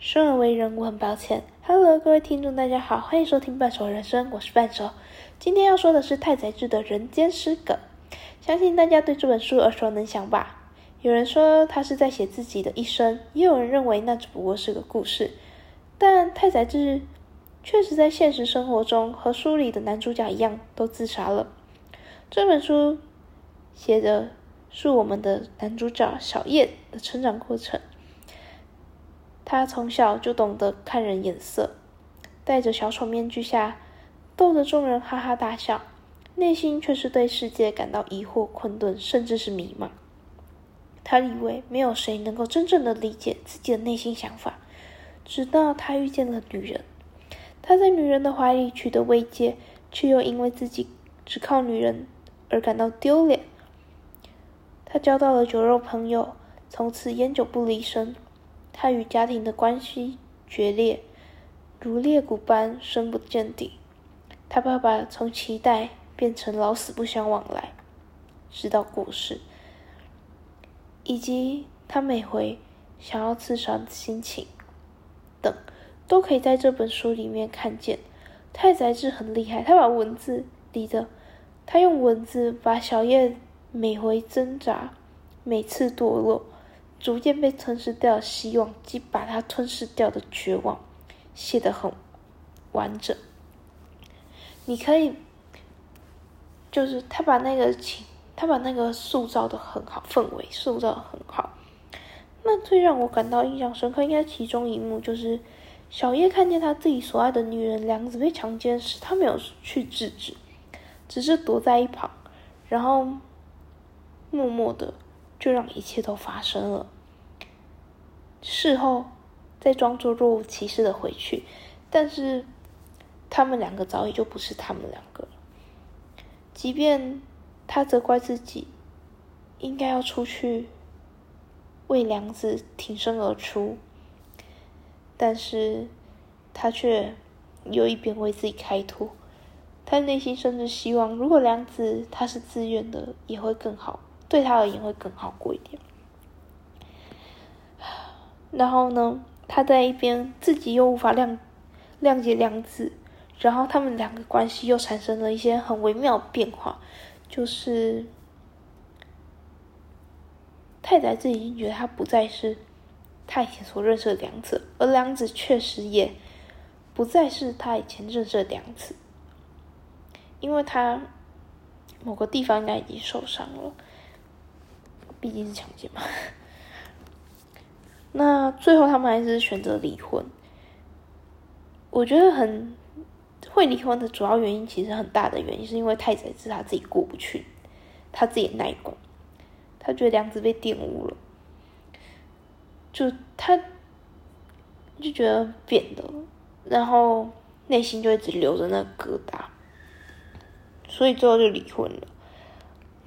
生而为人，我很抱歉。Hello，各位听众，大家好，欢迎收听半熟人生，我是半熟。今天要说的是太宰治的《人间失格》，相信大家对这本书耳熟能详吧？有人说他是在写自己的一生，也有人认为那只不过是个故事。但太宰治确实在现实生活中和书里的男主角一样，都自杀了。这本书写的是我们的男主角小叶的成长过程。他从小就懂得看人眼色，戴着小丑面具下，逗得众人哈哈大笑，内心却是对世界感到疑惑、困顿，甚至是迷茫。他以为没有谁能够真正的理解自己的内心想法，直到他遇见了女人。他在女人的怀里取得慰藉，却又因为自己只靠女人而感到丢脸。他交到了酒肉朋友，从此烟酒不离身。他与家庭的关系决裂，如裂谷般深不见底。他爸爸从期待变成老死不相往来，直到过世。以及他每回想要自杀的心情，等，都可以在这本书里面看见。太宰治很厉害，他把文字里的，他用文字把小叶每回挣扎，每次堕落。逐渐被吞噬掉的希望，及把它吞噬掉的绝望，写得很完整。你可以，就是他把那个情，他把那个塑造的很好，氛围塑造的很好。那最让我感到印象深刻，应该其中一幕就是小叶看见他自己所爱的女人梁子被强奸时，他没有去制止，只是躲在一旁，然后默默的。就让一切都发生了。事后再装作若无其事的回去，但是他们两个早已就不是他们两个了。即便他责怪自己应该要出去为良子挺身而出，但是他却又一边为自己开脱。他内心甚至希望，如果良子他是自愿的，也会更好。对他而言会更好过一点。然后呢，他在一边自己又无法谅谅解良子，然后他们两个关系又产生了一些很微妙的变化。就是太宰治已经觉得他不再是他以前所认识的良子，而良子确实也不再是他以前认识的良子，因为他某个地方应该已经受伤了。毕竟是强奸嘛，那最后他们还是选择离婚。我觉得很会离婚的主要原因，其实很大的原因是因为太宰治他自己过不去，他自己耐过，他觉得梁子被玷污了，就他就觉得变了，然后内心就一直留着那疙瘩，所以最后就离婚了。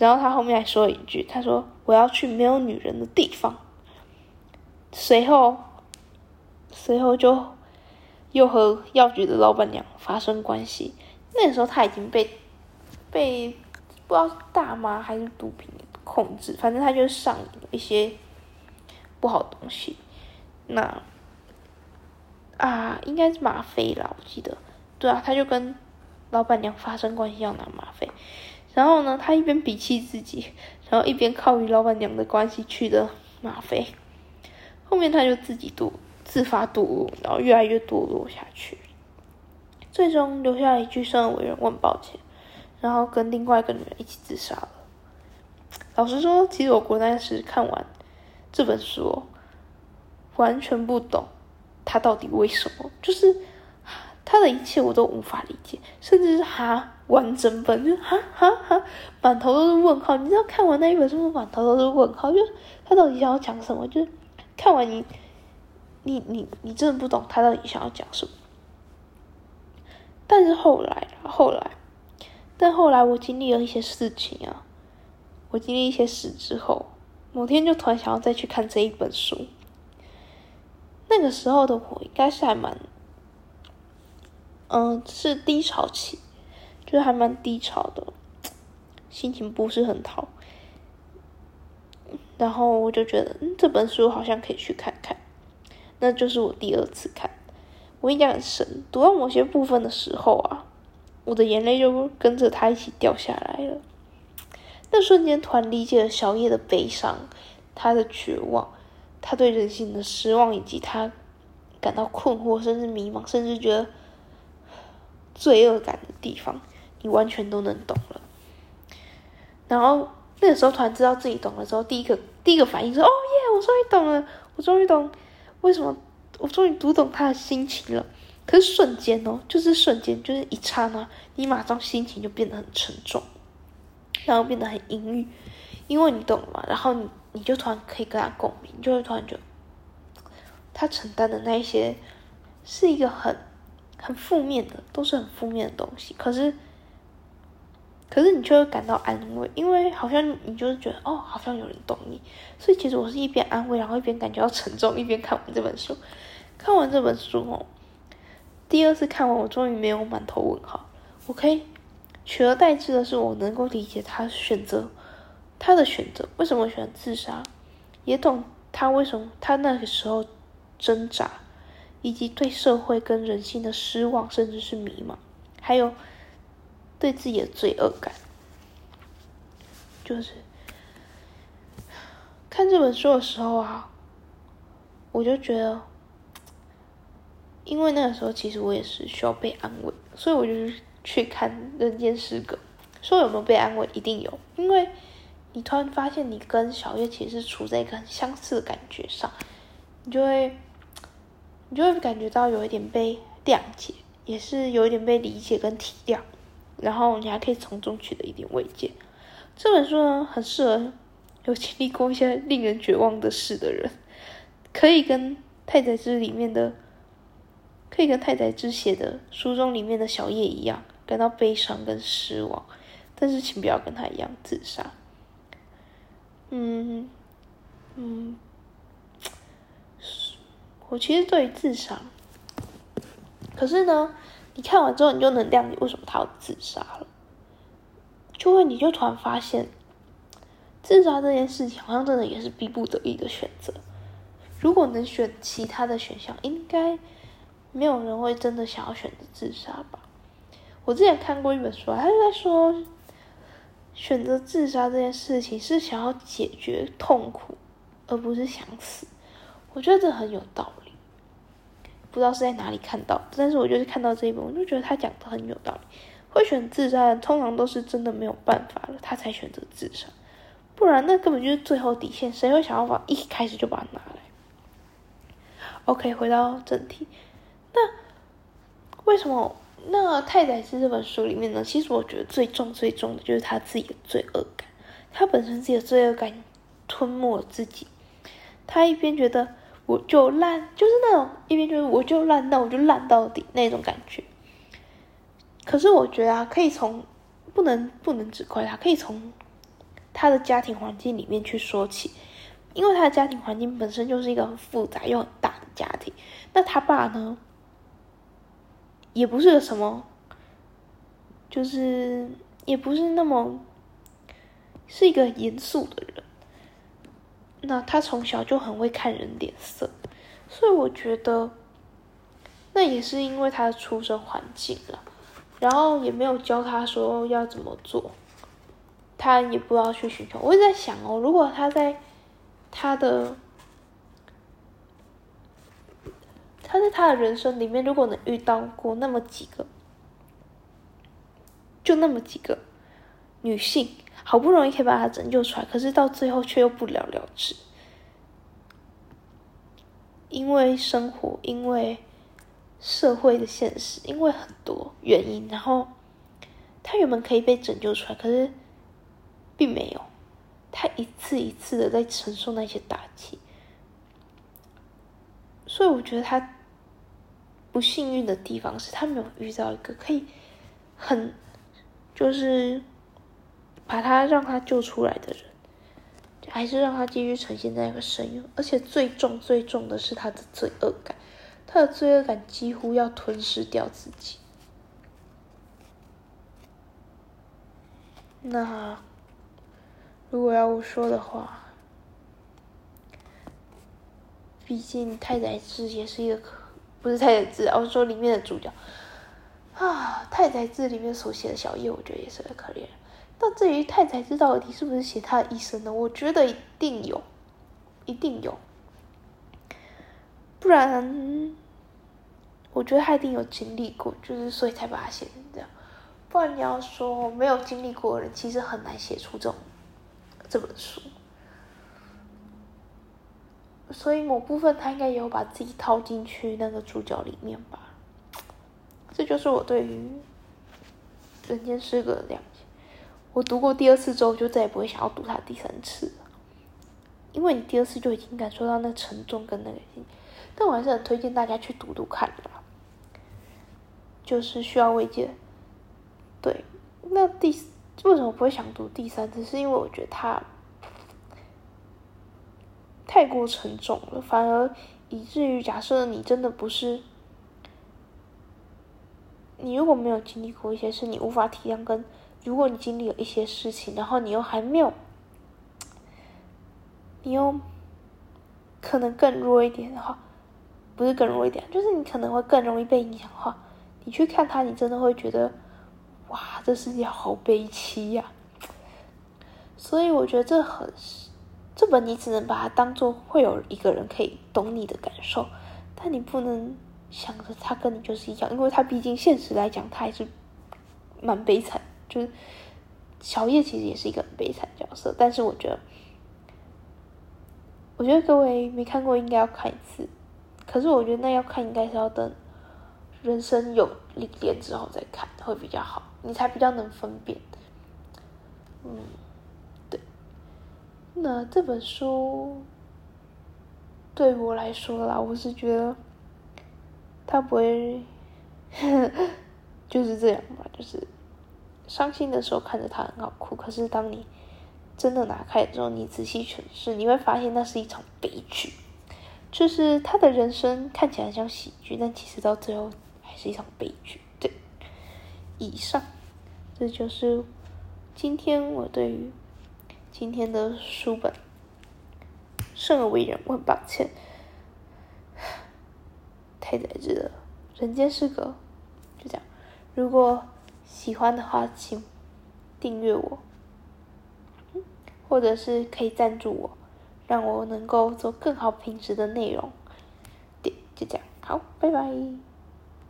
然后他后面还说了一句：“他说我要去没有女人的地方。”随后，随后就又和药局的老板娘发生关系。那时候他已经被被不知道大麻还是毒品控制，反正他就上瘾一些不好东西。那啊，应该是吗啡啦，我记得。对啊，他就跟老板娘发生关系，要拿吗啡。然后呢，他一边鄙弃自己，然后一边靠与老板娘的关系取得吗啡。后面他就自己堕自发堕落，然后越来越堕落下去，最终留下一句生而为人，我很抱歉。然后跟另外一个女人一起自杀了。老实说，其实我国那时看完这本书，完全不懂他到底为什么，就是他的一切我都无法理解，甚至是哈。完整本就哈哈哈，满头都是问号。你知道看完那一本书，满头都是问号，就他到底想要讲什么？就是看完你，你你你真的不懂他到底想要讲什么。但是后来，后来，但后来我经历了一些事情啊，我经历一些事之后，某天就突然想要再去看这一本书。那个时候的我应该是还蛮，嗯，是低潮期。就是还蛮低潮的，心情不是很好，然后我就觉得，嗯，这本书好像可以去看看。那就是我第二次看。我印象很深，读到某些部分的时候啊，我的眼泪就跟着他一起掉下来了。那瞬间，突然理解了小叶的悲伤，他的绝望，他对人性的失望，以及他感到困惑，甚至迷茫，甚至觉得罪恶感的地方，你完全都能懂了。然后那个时候，突然知道自己懂了之后，第一个第一个反应是：哦耶！我终于懂了，我终于懂为什么。我终于读懂他的心情了，可是瞬间哦，就是瞬间，就是一刹那，你马上心情就变得很沉重，然后变得很阴郁，因为你懂了嘛，然后你你就突然可以跟他共鸣，就会突然觉得他承担的那一些是一个很很负面的，都是很负面的东西，可是。可是你却会感到安慰，因为好像你就是觉得哦，好像有人懂你，所以其实我是一边安慰，然后一边感觉到沉重，一边看完这本书。看完这本书哦，第二次看完，我终于没有满头问号。我可以取而代之的是，我能够理解他选择他的选择，为什么选自杀，也懂他为什么他那个时候挣扎，以及对社会跟人性的失望，甚至是迷茫，还有。对自己的罪恶感，就是看这本书的时候啊，我就觉得，因为那个时候其实我也是需要被安慰，所以我就去看《人间失格》。说有没有被安慰？一定有，因为你突然发现你跟小月其实处在一个很相似的感觉上，你就会，你就会感觉到有一点被谅解，也是有一点被理解跟体谅。然后你还可以从中取得一点慰藉。这本书呢，很适合有经历过一些令人绝望的事的人，可以跟太宰治里面的，可以跟太宰治写的书中里面的小叶一样，感到悲伤跟失望。但是请不要跟他一样自杀。嗯嗯，我其实对于自杀，可是呢。你看完之后，你就能谅解为什么他要自杀了，就会你就突然发现，自杀这件事情好像真的也是逼不得已的选择。如果能选其他的选项，应该没有人会真的想要选择自杀吧？我之前看过一本书，他就在说，选择自杀这件事情是想要解决痛苦，而不是想死。我觉得这很有道理。不知道是在哪里看到，但是我就是看到这一本，我就觉得他讲的很有道理。会选自杀的通常都是真的没有办法了，他才选择自杀，不然那根本就是最后底线。谁会想要把一开始就把它拿来？OK，回到正题，那为什么那太宰治这本书里面呢？其实我觉得最重最重的就是他自己的罪恶感，他本身自己的罪恶感吞没了自己，他一边觉得。我就烂，就是那种一边就是我就烂，那我就烂到底那种感觉。可是我觉得啊，可以从不能不能只怪他，可以从他的家庭环境里面去说起，因为他的家庭环境本身就是一个很复杂又很大的家庭。那他爸呢，也不是个什么，就是也不是那么是一个严肃的人。那他从小就很会看人脸色，所以我觉得，那也是因为他的出生环境了，然后也没有教他说要怎么做，他也不知道去寻求。我在想哦，如果他在他的他在他的人生里面，如果能遇到过那么几个，就那么几个女性。好不容易可以把他拯救出来，可是到最后却又不了了之，因为生活，因为社会的现实，因为很多原因，然后他原本可以被拯救出来，可是并没有，他一次一次的在承受那些打击，所以我觉得他不幸运的地方是他没有遇到一个可以很就是。把他让他救出来的人，还是让他继续呈现在那个深渊，而且最重最重的是他的罪恶感，他的罪恶感几乎要吞噬掉自己。那如果要我说的话，毕竟太宰治也是一个可，不是太宰治，我是说里面的主角啊，太宰治里面所写的小叶，我觉得也是很可怜。那至于太宰治到底是不是写他的一生呢？我觉得一定有，一定有，不然我觉得他一定有经历过，就是所以才把它写成这样。不然你要说没有经历过的人，其实很难写出这种这本书。所以某部分他应该也有把自己套进去那个主角里面吧。这就是我对于《人间失格》的谅解。我读过第二次之后，就再也不会想要读它第三次了，因为你第二次就已经感受到那沉重跟那个。但我还是很推荐大家去读读看的，就是需要慰藉。对，那第为什么不会想读第三次？是因为我觉得它太过沉重了，反而以至于假设你真的不是，你如果没有经历过一些事，你无法体谅跟。如果你经历了一些事情，然后你又还没有，你又可能更弱一点的话，不是更弱一点，就是你可能会更容易被影响的话，你去看他，你真的会觉得，哇，这世界好悲凄呀！所以我觉得这很，这本你只能把它当做会有一个人可以懂你的感受，但你不能想着他跟你就是一样，因为他毕竟现实来讲，他还是蛮悲惨。就是小叶其实也是一个很悲惨角色，但是我觉得，我觉得各位没看过应该要看一次。可是我觉得那要看应该是要等人生有历练之后再看会比较好，你才比较能分辨。嗯，对。那这本书对我来说啦，我是觉得他不会 就是这样吧，就是。伤心的时候看着他很好哭，可是当你真的拿开之后，你仔细诠释，你会发现那是一场悲剧。就是他的人生看起来像喜剧，但其实到最后还是一场悲剧。对，以上，这就是今天我对于今天的书本。生而为人，我很抱歉。太宰治的《人间失格》，就这样。如果。喜欢的话，请订阅我，或者是可以赞助我，让我能够做更好品质的内容。对，就这样，好，拜拜。